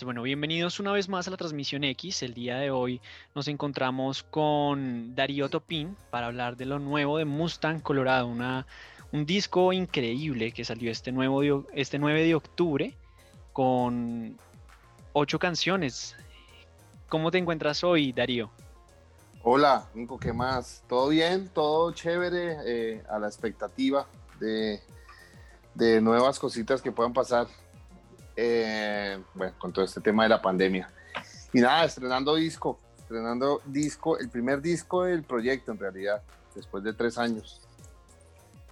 Bueno, bienvenidos una vez más a la transmisión X. El día de hoy nos encontramos con Darío Topín para hablar de lo nuevo de Mustang Colorado, una, un disco increíble que salió este, nuevo, este 9 de octubre con ocho canciones. ¿Cómo te encuentras hoy, Darío? Hola, Nico, ¿qué más? ¿Todo bien? ¿Todo chévere? Eh, a la expectativa de, de nuevas cositas que puedan pasar eh, bueno, con todo este tema de la pandemia. Y nada, estrenando disco, estrenando disco, el primer disco del proyecto en realidad, después de tres años.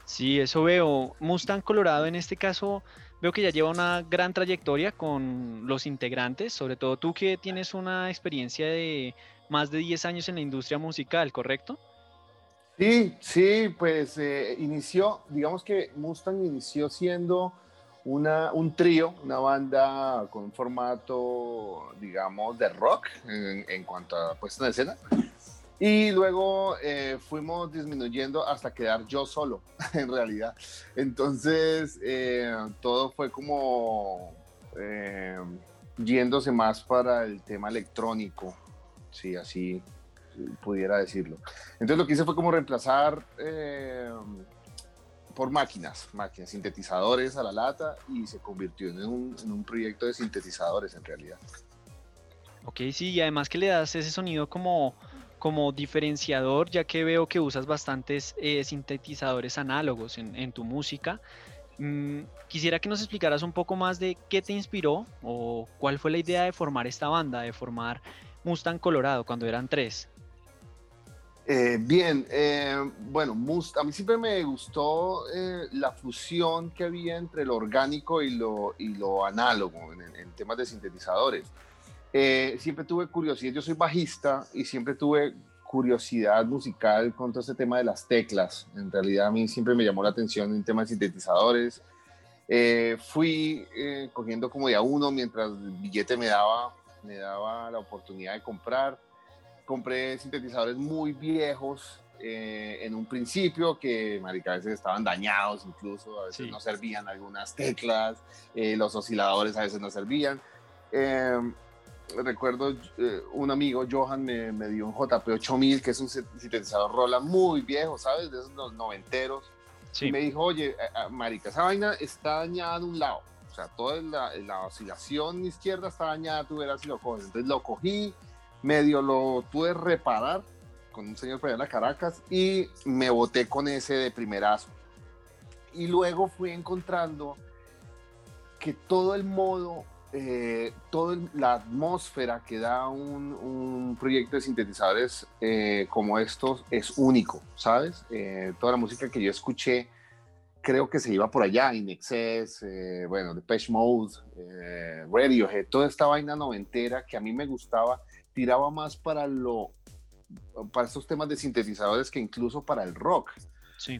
Sí, eso veo. Mustang Colorado en este caso veo que ya lleva una gran trayectoria con los integrantes, sobre todo tú que tienes una experiencia de más de 10 años en la industria musical, ¿correcto? Sí, sí, pues eh, inició, digamos que Mustang inició siendo una, un trío, una banda con un formato, digamos, de rock en, cuanto a puesta en escena. Y luego eh, fuimos disminuyendo hasta quedar yo solo, en realidad. Entonces, eh, todo fue como eh, yéndose más para el tema electrónico, si así pudiera decirlo. Entonces, lo que hice fue como reemplazar por máquinas, máquinas, sintetizadores a la lata y se convirtió en un, en un proyecto de sintetizadores en realidad. Ok, sí, y además que le das ese sonido como, como diferenciador, ya que veo que usas bastantes eh, sintetizadores análogos en, en tu música. Mm, quisiera que nos explicaras un poco más de qué te inspiró o cuál fue la idea de formar esta banda, de formar Mustang Colorado cuando eran tres. Eh, bien, eh, bueno, a mí siempre me gustó eh, la fusión que había entre lo orgánico y lo, y lo análogo en, temas de sintetizadores. siempre tuve curiosidad, yo soy bajista y siempre tuve curiosidad musical con todo ese tema de las teclas. En realidad a mí siempre me llamó la atención en temas de sintetizadores. fui cogiendo como de a uno mientras el billete me daba, me daba la oportunidad de comprar compré sintetizadores muy viejos eh, en un principio que, marica, a veces estaban dañados incluso, a veces no servían algunas teclas, eh, los osciladores a veces no servían. Em, recuerdo eh, un amigo, Johan, me, me, dio un JP 8000, que es un sintetizador Roland muy viejo, ¿sabes? De esos los noventeros. Y me dijo, oye, marica, esa vaina está dañada de un lado. O sea, toda la, la oscilación izquierda está dañada, tú verás si lo coges. Entonces lo cogí, medio lo pude reparar con un señor para en Caracas y me boté con ese de primerazo. Y luego fui encontrando que todo el modo, eh, toda la atmósfera que da un, proyecto de sintetizadores eh, como estos es único, ¿sabes? Eh, toda la música que yo escuché creo que se iba por allá, In Excess, bueno, Depeche Mode, Radiohead, toda esta vaina noventera que a mí me gustaba tiraba más para lo para estos temas de sintetizadores que incluso para el rock. Sí.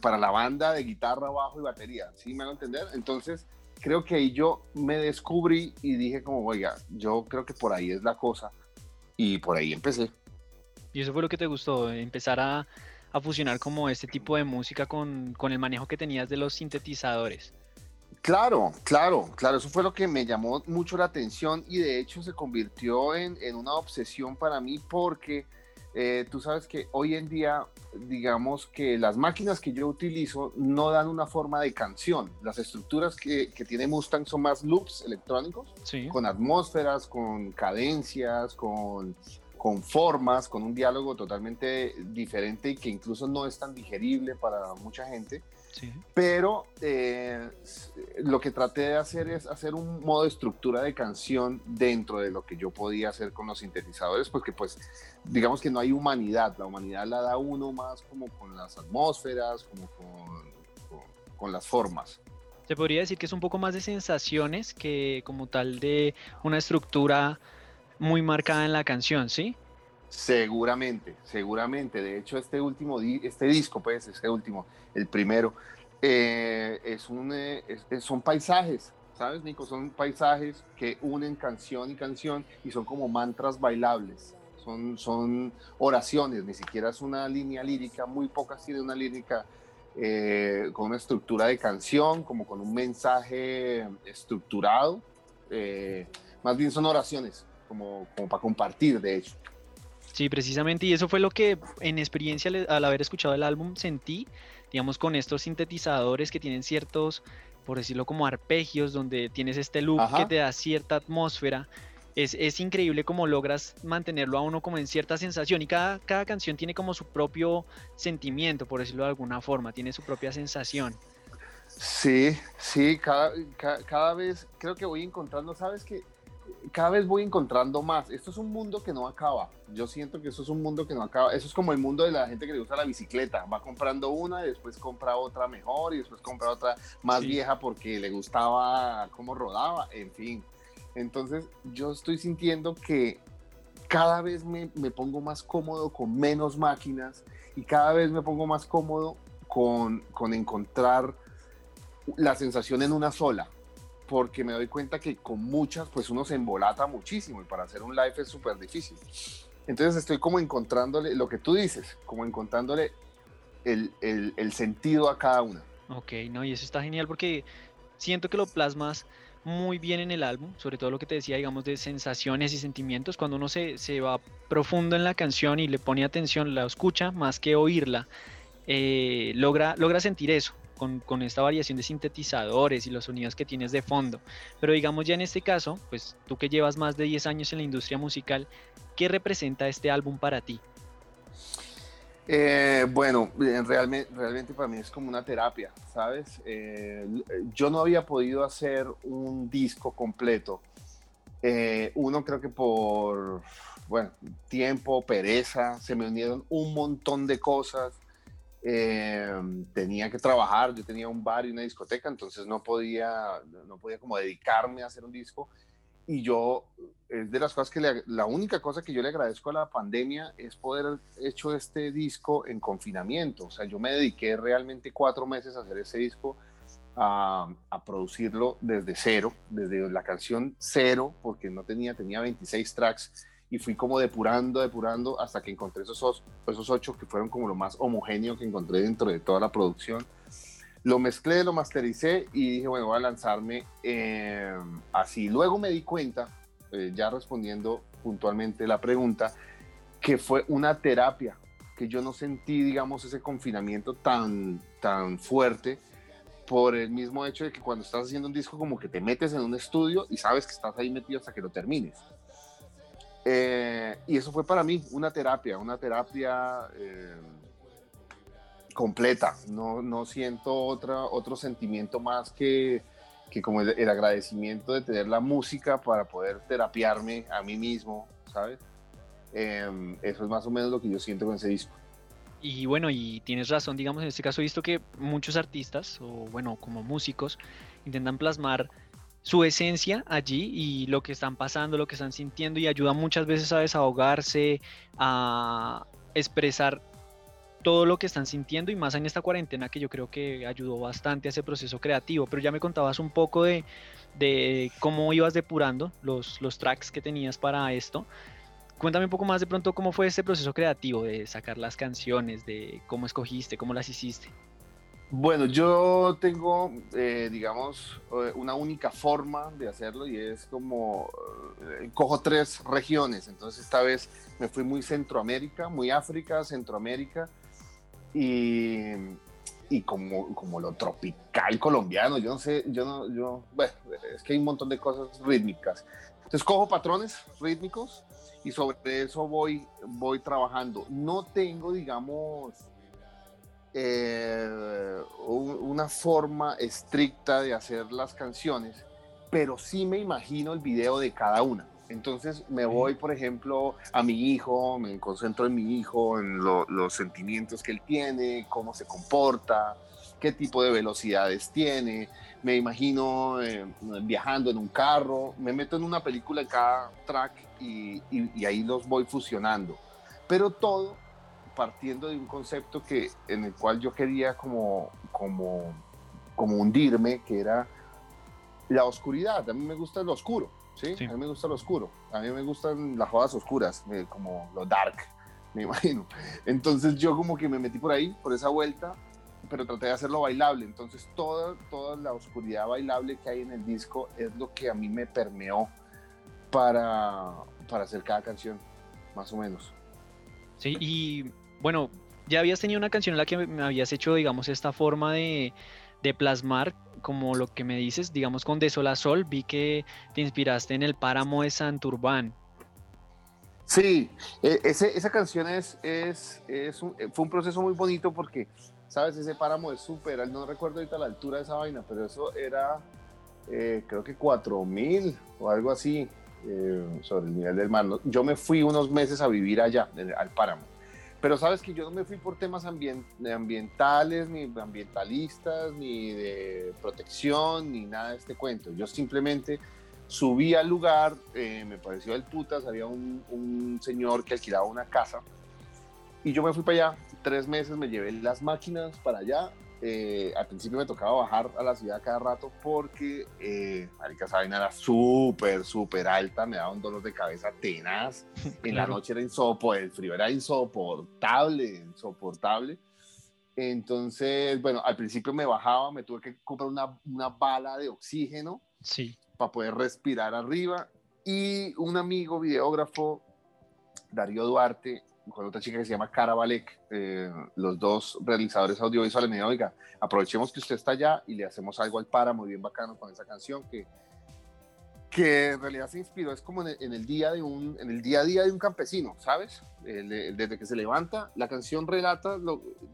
para la banda de guitarra, bajo y batería, ¿sí me a entender? Entonces, creo que ahí yo me descubrí y dije como, oiga, yo creo que por ahí es la cosa y por ahí empecé. ¿Y eso fue lo que te gustó? Empezar a, a fusionar como este tipo de música con, con el manejo que tenías de los sintetizadores. Claro, claro, claro, eso fue lo que me llamó mucho la atención y de hecho se convirtió en, una obsesión para mí porque eh, tú sabes que hoy en día, digamos que las máquinas que yo utilizo no dan una forma de canción. Las estructuras que, tiene Mustang son más loops electrónicos, con atmósferas, con cadencias, con, con formas, con un diálogo totalmente diferente y que incluso no es tan digerible para mucha gente. Pero eh, lo que traté de hacer es hacer un modo de estructura de canción dentro de lo que yo podía hacer con los sintetizadores, porque pues digamos que no hay humanidad, la humanidad la da uno más como con las atmósferas, como con, con las formas. Se podría decir que es un poco más de sensaciones que como tal de una estructura muy marcada en la canción, ¿sí? Seguramente, seguramente. De hecho, este último, este disco, pues, este último, el primero, eh, es un, eh, son paisajes, ¿sabes, Nico? Son paisajes que unen canción y canción y son como mantras bailables. Son, son oraciones, ni siquiera es una línea lírica, muy pocas tiene una lírica eh, con una estructura de canción, como con un mensaje estructurado eh, más bien son oraciones, como, como para compartir, de hecho. Sí, precisamente, y eso fue lo que en experiencia al haber escuchado el álbum sentí, digamos, con estos sintetizadores que tienen ciertos, por decirlo como arpegios, donde tienes este loop que te da cierta atmósfera. Es, es, increíble cómo logras mantenerlo a uno como en cierta sensación y cada, cada canción tiene como su propio sentimiento, por decirlo de alguna forma, tiene su propia sensación. Sí, sí, cada, cada, vez creo que voy encontrando, sabes que cada vez voy encontrando más. Esto es un mundo que no acaba. Yo siento que eso es un mundo que no acaba. Eso es como el mundo de la gente que le gusta la bicicleta. Va comprando una y después compra otra mejor y después compra otra más vieja porque le gustaba cómo rodaba. En fin. Entonces yo estoy sintiendo que cada vez me, me pongo más cómodo con menos máquinas y cada vez me pongo más cómodo con, con encontrar la sensación en una sola, porque me doy cuenta que con muchas, pues uno se embolata muchísimo y para hacer un live es súper difícil. Entonces estoy como encontrándole lo que tú dices, como encontrándole el, el, sentido a cada una. Ok, no, y eso está genial porque siento que lo plasmas muy bien en el álbum, sobre todo lo que te decía, digamos, de sensaciones y sentimientos. Cuando uno se, se va profundo en la canción y le pone atención, la escucha más que oírla, eh, logra, logra sentir eso con, esta variación de sintetizadores y los sonidos que tienes de fondo. Pero digamos ya en este caso, pues tú que llevas más de 10 años en la industria musical, ¿qué representa este álbum para ti? Eh, bueno, realmente, realmente para mí es como una terapia, ¿sabes? Eh, yo no había podido hacer un disco completo. Eh, uno creo que por, bueno, tiempo, pereza, se me unieron un montón de cosas Em, tenía que trabajar, yo tenía un bar y una discoteca, entonces no podía, no podía como dedicarme a hacer un disco. Y yo, es de las cosas que la única cosa que yo le agradezco a la pandemia es poder haber hecho este disco en confinamiento. O sea, yo me dediqué realmente cuatro meses a hacer ese disco, a, a producirlo desde cero, desde la canción cero, porque no tenía, tenía 26 tracks y fui como depurando, depurando hasta que encontré esos, esos ocho que fueron como lo más homogéneo que encontré dentro de toda la producción. Lo mezclé, lo mastericé y dije, bueno, voy a lanzarme eh, así. Luego me di cuenta, eh, ya respondiendo puntualmente la pregunta, que fue una terapia, que yo no sentí, digamos, ese confinamiento tan, tan fuerte por el mismo hecho de que cuando estás haciendo un disco como que te metes en un estudio y sabes que estás ahí metido hasta que lo termines. Eh, y eso fue para mí una terapia, una terapia eh, completa. No, no siento otra, otro sentimiento más que, que como el, agradecimiento de tener la música para poder terapiarme a mí mismo, ¿sabes? Em, eso es más o menos lo que yo siento con ese disco. Y bueno, y tienes razón, digamos, en este caso he visto que muchos artistas, o bueno, como músicos, intentan plasmar su esencia allí y lo que están pasando, lo que están sintiendo y ayuda muchas veces a desahogarse, a expresar todo lo que están sintiendo y más en esta cuarentena que yo creo que ayudó bastante a ese proceso creativo. Pero ya me contabas un poco de, de cómo ibas depurando los, los tracks que tenías para esto. Cuéntame un poco más de pronto cómo fue ese proceso creativo de sacar las canciones, de cómo escogiste, cómo las hiciste. Bueno, yo tengo, eh, digamos, eh, una única forma de hacerlo y es como, eh, cojo tres regiones, entonces esta vez me fui muy Centroamérica, muy África, Centroamérica y, y como, como lo tropical colombiano, yo no sé, yo no, yo, bueno, es que hay un montón de cosas rítmicas. Entonces cojo patrones rítmicos y sobre eso voy, voy trabajando. No tengo, digamos, eh, una forma estricta de hacer las canciones, pero sí me imagino el video de cada una. Entonces me voy, por ejemplo, a mi hijo, me concentro en mi hijo, en los sentimientos que él tiene, cómo se comporta, qué tipo de velocidades tiene. Me imagino eh, viajando en un carro, me meto en una película en cada track y, y ahí los voy fusionando. Pero todo partiendo de un concepto que, en el cual yo quería como, como, como hundirme, que era la oscuridad. A mí me gusta lo oscuro, ¿sí? A mí me gusta lo oscuro. A mí me gustan las jodas oscuras, eh, como lo dark, me imagino. Entonces yo como que me metí por ahí, por esa vuelta, pero traté de hacerlo bailable. Entonces toda, toda la oscuridad bailable que hay en el disco es lo que a mí me permeó para, para hacer cada canción, más o menos. Sí, y bueno, ya habías tenido una canción en la que me habías hecho, digamos, esta forma de, de plasmar, como lo que me dices, digamos, con De Sol a Sol, vi que te inspiraste en el páramo de Santurbán. Sí, e, esa canción es, es, es un, fue un proceso muy bonito porque, sabes, ese páramo es súper, no recuerdo ahorita la altura de esa vaina, pero eso era, eh, creo que 4000 o algo así eh, sobre el nivel del mar. Yo me fui unos meses a vivir allá, al páramo. Pero sabes que yo no me fui por temas ambientales, ni ambientalistas, ni de protección, ni nada de este cuento. Yo simplemente subí al lugar, eh, me pareció el putas, había un, un, señor que alquilaba una casa y yo me fui para allá, tres meses me llevé las máquinas para allá eh, al principio me tocaba bajar a la ciudad cada rato porque eh, Marica Sabina era súper, súper alta, me daba un dolor de cabeza tenaz. En la noche era insoportable, el frío era insoportable, insoportable. Entonces, bueno, al principio me bajaba, me tuve que comprar una, una bala de oxígeno sí. para poder respirar arriba. Y un amigo videógrafo, Darío Duarte, con otra chica que se llama Cara Balek, eh, los dos realizadores audiovisuales, me dijeron, oiga, aprovechemos que usted está allá y le hacemos algo al para muy bien bacano con esa canción que, que en realidad se inspiró, es como en el, día, de un, en el día a día de un campesino, ¿sabes? desde que se levanta, la canción relata,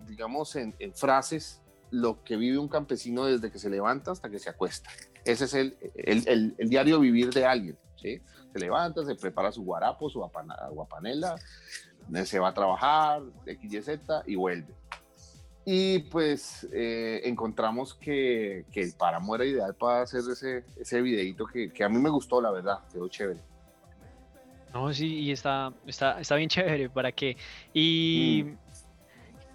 digamos, en, frases, lo que vive un campesino desde que se levanta hasta que se acuesta. Ese es el, el, el diario vivir de alguien, ¿sí? Se levanta, se prepara su guarapo, su guapanela, se va a trabajar, X, Y, Z y vuelve. Y pues eh, encontramos que, que, el páramo era ideal para hacer ese, ese videito que, que, a mí me gustó, la verdad, quedó chévere. No, sí, y está, está, está bien chévere, ¿para qué? Y... Mm.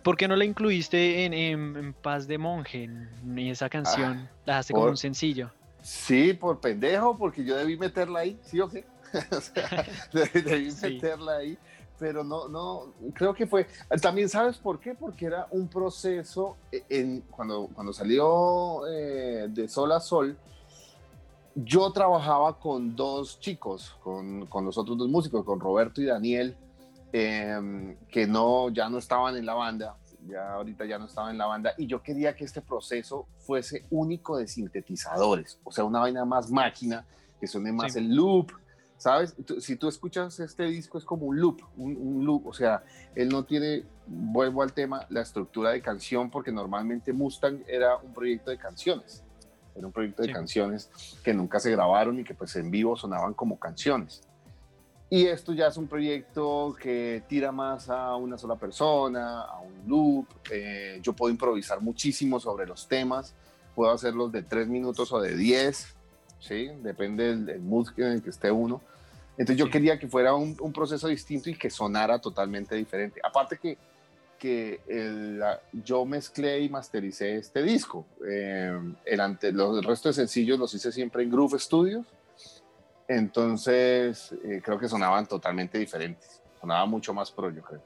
¿Por qué no la incluiste en, en, Paz de Monje, en esa canción? Ah, la dejaste como un sencillo. Sí, por pendejo, porque yo debí meterla ahí, ¿sí o qué? o sea, debí meterla ahí pero no, no, creo que fue, también sabes por qué, porque era un proceso, e, en, cuando, cuando salió eh, de Sol a Sol, yo trabajaba con dos chicos, con, con los otros dos músicos, con Roberto y Daniel, em, que no, ya no estaban en la banda, ya ahorita ya no estaban en la banda, y yo quería que este proceso fuese único de sintetizadores, o sea, una vaina más máquina, que suene más el loop, ¿sabes? Si tú escuchas este disco es como un loop, un, loop, o sea, él no tiene, vuelvo al tema, la estructura de canción, porque normalmente Mustang era un proyecto de canciones, era un proyecto de canciones que nunca se grabaron y que pues en vivo sonaban como canciones. Y esto ya es un proyecto que tira más a una sola persona, a un loop. Eh, yo puedo improvisar muchísimo sobre los temas, puedo hacerlos de tres minutos o de diez, ¿sí? Depende del, mood en el que esté uno. Entonces yo quería que fuera un, proceso distinto y que sonara totalmente diferente. Aparte que, que el, yo mezclé y mastericé este disco. Eh, el, ante, los, el resto de sencillos los hice siempre en Groove Studios. Entonces eh, creo que sonaban totalmente diferentes. Sonaba mucho más pro, yo creo.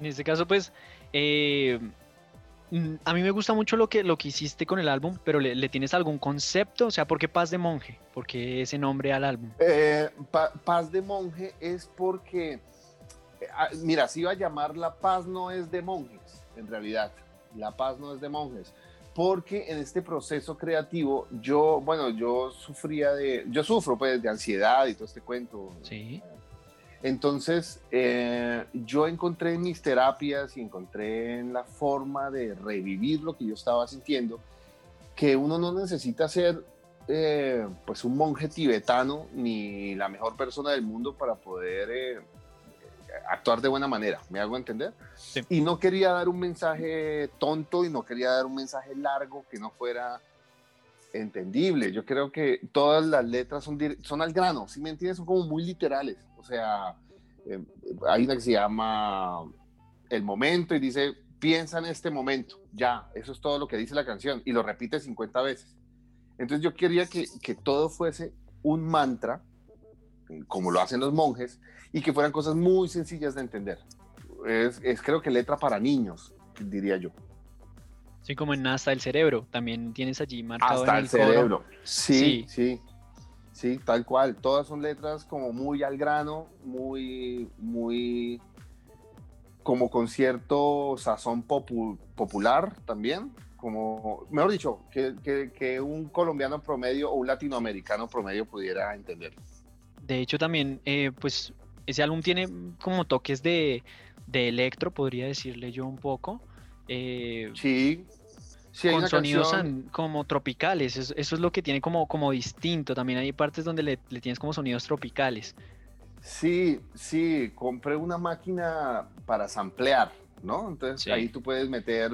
en este caso, pues... Eh a mí me gusta mucho lo que, lo que hiciste con el álbum, pero ¿le, tienes algún concepto? O sea, ¿por qué Paz de Monje? ¿Por qué ese nombre al álbum? Eh, Paz de Monje es porque, eh, ah, mira, si iba a llamar La Paz no es de monjes, en realidad. La Paz no es de monjes. Porque en este proceso creativo, yo, bueno, yo sufría de, yo sufro pues de ansiedad y todo este cuento. Sí. Entonces, eh, yo encontré en mis terapias y encontré en la forma de revivir lo que yo estaba sintiendo, que uno no necesita ser eh, pues un monje tibetano ni la mejor persona del mundo para poder eh, actuar de buena manera, ¿me hago entender? Y no quería dar un mensaje tonto y no quería dar un mensaje largo que no fuera entendible. Yo creo que todas las letras son, son al grano, ¿sí me entiendes? Son como muy literales. O sea, eh, hay una que se llama El Momento y dice, piensa en este momento, ya, eso es todo lo que dice la canción y lo repite 50 veces. Entonces yo quería que, que todo fuese un mantra, como lo hacen los monjes, y que fueran cosas muy sencillas de entender. Es, es creo que letra para niños, diría yo. Sí, como en Hasta el Cerebro, también tienes allí marcado Hasta en el, el coro. cerebro. Sí, Sí. sí, sí, tal cual. Todas son letras como muy al grano, muy, muy, como con cierto sazón popu- popular también. Como, mejor dicho, que, que- que un colombiano promedio o un latinoamericano promedio pudiera entenderlo. De hecho, también, eh, pues, ese álbum tiene como toques de, de electro, podría decirle yo un poco. eh, Sí, sí, con sonidos canción- como tropicales, eso, eso es lo que tiene como, como distinto. También hay partes donde le, le tienes como sonidos tropicales. Sí, sí, compré una máquina para samplear, ¿no? Entonces Sí. ahí tú puedes meter,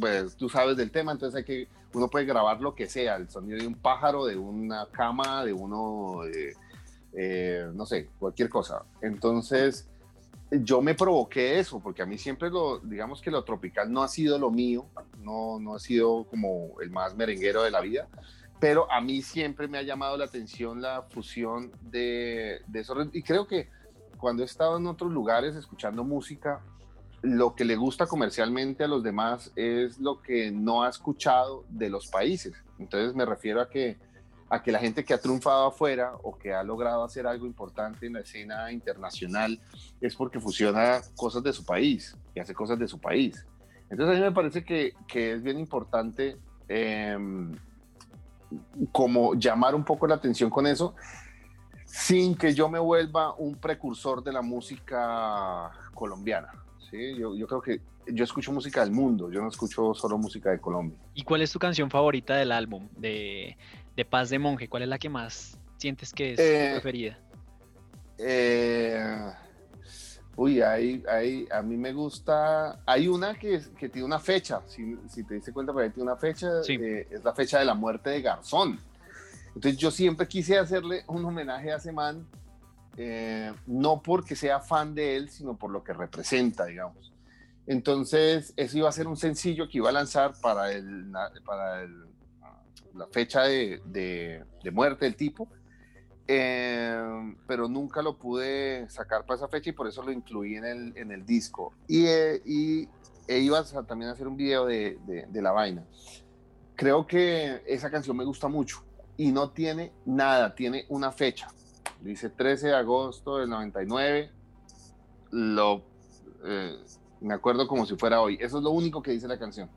pues tú sabes del tema, entonces hay que, uno puede grabar lo que sea, el sonido de un pájaro, de una cama, de uno, eh, eh, no sé, cualquier cosa. Entonces yo me provoqué eso, porque a mí siempre lo, digamos que lo tropical no ha sido lo mío, no, no ha sido como el más merenguero de la vida, pero a mí siempre me ha llamado la atención la fusión de, de eso. Y creo que cuando he estado en otros lugares escuchando música, lo que le gusta comercialmente a los demás es lo que no ha escuchado de los países. Entonces me refiero a que, a que la gente que ha triunfado afuera o que ha logrado hacer algo importante en la escena internacional es porque fusiona cosas de su país y hace cosas de su país. Entonces a mí me parece que, que es bien importante eh, como llamar un poco la atención con eso, sin que yo me vuelva un precursor de la música colombiana. ¿sí? Yo, yo creo que yo escucho música del mundo, yo no escucho solo música de Colombia. ¿Y cuál es tu canción favorita del álbum de, de Paz de Monje? ¿Cuál es la que más sientes que es Eh, tu preferida? Eh, uy, hay, hay, a mí me gusta. Hay una que, tiene una fecha, si, si te diste cuenta, por ahí tiene una fecha, Sí. eh, es la fecha de la muerte de Garzón. Entonces, yo siempre quise hacerle un homenaje a ese man, eh, no porque sea fan de él, sino por lo que representa, digamos. Entonces, eso iba a ser un sencillo que iba a lanzar para, el, para el- la fecha de, de- muerte del tipo. Eh, pero nunca lo pude sacar para esa fecha y por eso lo incluí en el, en el disco. Y, eh, y e iba a también a hacer un video de, de- de la vaina. Creo que esa canción me gusta mucho y no tiene nada, tiene una fecha. Dice 13 de agosto del 99. Lo, eh, me acuerdo como si fuera hoy. Eso es lo único que dice la canción.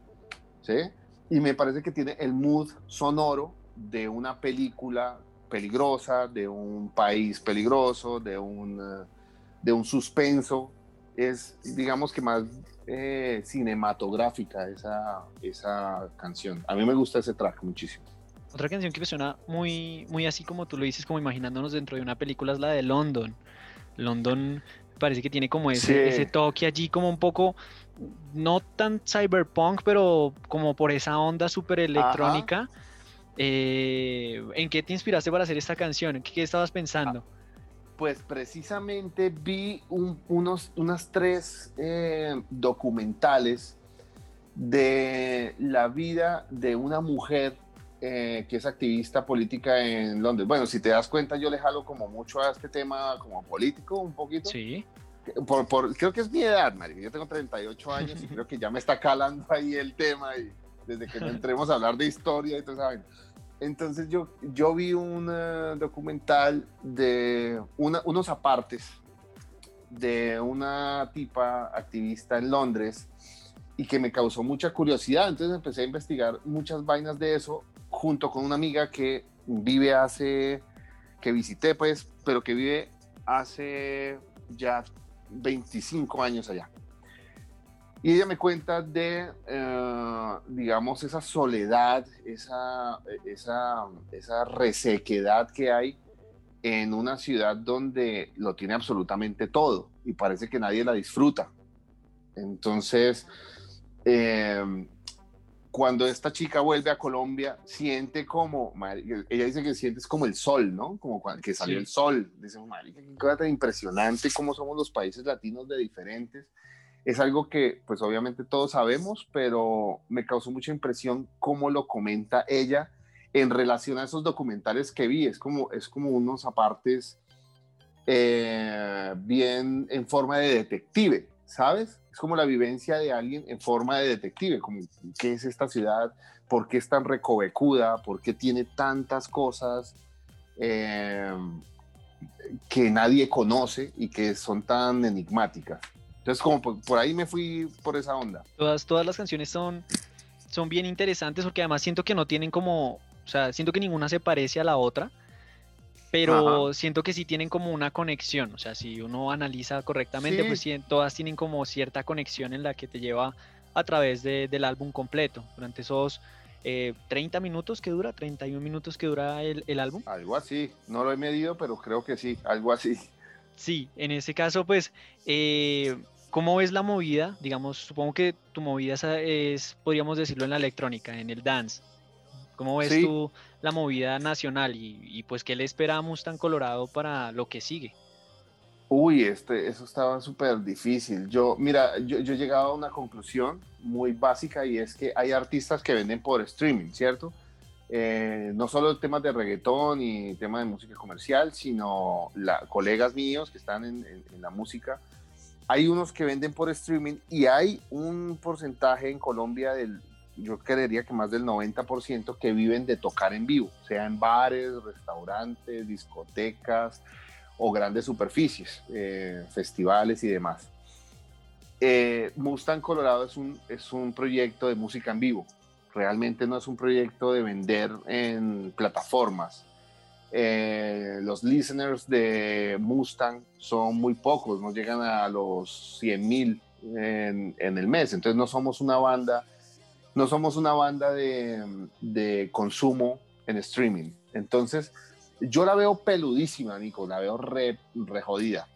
¿sí? Y me parece que tiene el mood sonoro de una película peligrosa, de un país peligroso, de un, eh, de un suspenso. Es, digamos que más eh, cinematográfica esa, esa canción. A mí me gusta ese track muchísimo. Otra canción que me suena muy, muy así como tú lo dices, como imaginándonos dentro de una película, es la de London. London parece que tiene como ese, Sí. ese toque allí como un poco, no tan cyberpunk, pero como por esa onda súper electrónica. Eh, ¿En qué te inspiraste para hacer esta canción? ¿Qué, qué estabas pensando? Pues precisamente vi un- unos, unas tres eh, documentales de la vida de una mujer eh, que es activista política en Londres. Bueno, si te das cuenta, yo le jalo como mucho a este tema como político, un poquito. Sí. Por, por- creo que es mi edad, Mario. Yo tengo 38 años y creo que ya me está calando ahí el tema y desde que no entremos a hablar de historia y todo eso. Entonces yo, yo vi un eh, documental de una- unos apartes de una tipa activista en Londres y que me causó mucha curiosidad. Entonces empecé a investigar muchas vainas de eso junto con una amiga que vive hace, que visité pues, pero que vive hace ya 25 años allá. Y ella me cuenta de, eh, digamos, esa soledad, esa, esa, esa resequedad que hay en una ciudad donde lo tiene absolutamente todo y parece que nadie la disfruta. Entonces, eh, cuando esta chica vuelve a Colombia, siente como, ella dice que sientes como el sol, ¿no? Como cuando, que salió Sí. el sol. Dice, marica, qué cosa tan impresionante cómo somos los países latinos de diferentes. Es algo que, pues obviamente todos sabemos, pero me causó mucha impresión cómo lo comenta ella en relación a esos documentales que vi. Es como, es como unos apartes eh, bien en forma de detective, ¿sabes? Es como la vivencia de alguien en forma de detective, como qué es esta ciudad, por qué es tan recovecuda, por qué tiene tantas cosas em, que nadie conoce y que son tan enigmáticas. Entonces, como por, ahí me fui por esa onda. Todas, todas las canciones son, son bien interesantes porque además siento que no tienen como, o sea, siento que ninguna se parece a la otra pero siento que sí tienen como una conexión, o sea, si uno analiza correctamente, pues todas tienen como cierta conexión en la que te lleva a través del álbum completo, durante esos 30 eh, minutos que dura, 31 minutos que dura el, álbum. Algo así, no lo he medido, pero creo que sí, algo así. Sí, en ese caso, pues, eh, ¿cómo ves la movida? Digamos, supongo que tu movida es, podríamos decirlo, en la electrónica, en el dance. ¿Cómo ves tú la movida nacional y, pues qué le espera a Mustang Colorado para lo que sigue? Uy, este, eso estaba súper difícil. Yo, mira, yo, yo he llegado a una conclusión muy básica y es que hay artistas que venden por streaming, ¿cierto? Eh, no solo temas de reggaetón y temas de música comercial, sino la, colegas míos que están en, en, la música. Hay unos que venden por streaming y hay un porcentaje en Colombia del, yo creería que más del 90% que viven de tocar en vivo, sea en bares, restaurantes, discotecas o grandes superficies, eh, festivales y demás. Eh, Mustang Colorado es un, es un proyecto de música en vivo, realmente no es un proyecto de vender en plataformas. Eh, los listeners de Mustang son muy pocos, no llegan a los 100 mil en, en el mes, entonces no somos una banda no somos una banda de, consumo en streaming. Entonces, yo la veo peludísima, Nico, la veo re, jodida.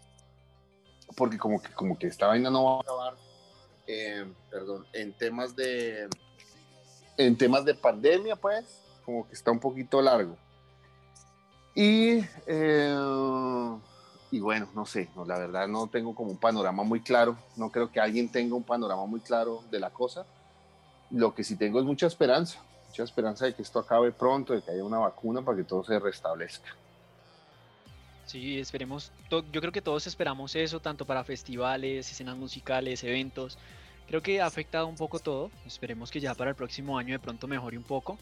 Porque como que, como que esta vaina no va a acabar, eh, perdón, en temas de, en temas de pandemia, pues, como que está un poquito largo. Y, eh, y bueno, no sé, la verdad no tengo como un panorama muy claro. No creo que alguien tenga un panorama muy claro de la cosa lo que sí tengo es mucha esperanza, mucha esperanza de que esto acabe pronto, de que haya una vacuna para que todo se restablezca. Sí, esperemos, yo creo que todos esperamos eso, tanto para festivales, escenas musicales, eventos. Creo que ha afectado un poco todo. Esperemos que ya para el próximo año de pronto mejore un poco.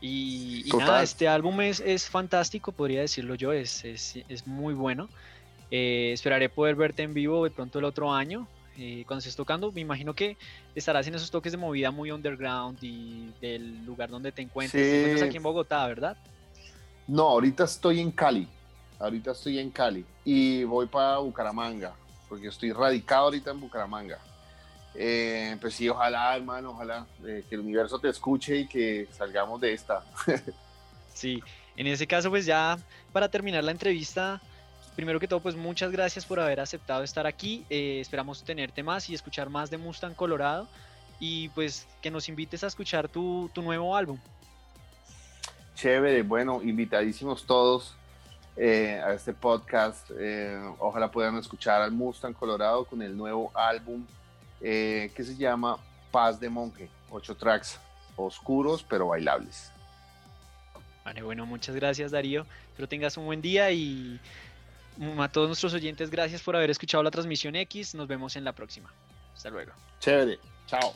Y, nada, este álbum es, es, fantástico, podría decirlo yo, es, es, es muy bueno. Eh, esperaré poder verte en vivo de pronto el otro año. Eh, cuando estés tocando, me imagino que estarás en esos toques de movida muy underground y del lugar donde te encuentres. Te encuentras aquí en Bogotá, ¿verdad? No, ahorita estoy en Cali. Ahorita estoy en Cali y voy para Bucaramanga, porque estoy radicado ahorita en Bucaramanga. Eh, pues sí, ojalá, hermano, ojalá eh, que el universo te escuche y que salgamos de esta. sí, en ese caso, pues ya para terminar la entrevista, primero que todo, pues muchas gracias por haber aceptado estar aquí. Eh, esperamos tenerte más y escuchar más de Mustang Colorado y pues que nos invites a escuchar tu, nuevo álbum. Chévere, bueno, invitadísimos todos eh, a este podcast. Eh, ojalá puedan escuchar al Mustang Colorado con el nuevo álbum que se llama Paz de Monje. Ocho tracks oscuros pero bailables. Vale, bueno, muchas gracias Darío. Espero tengas un buen día y a todos nuestros oyentes, gracias por haber escuchado la transmisión X. Nos vemos en la próxima. Hasta luego. Chévere. Chao.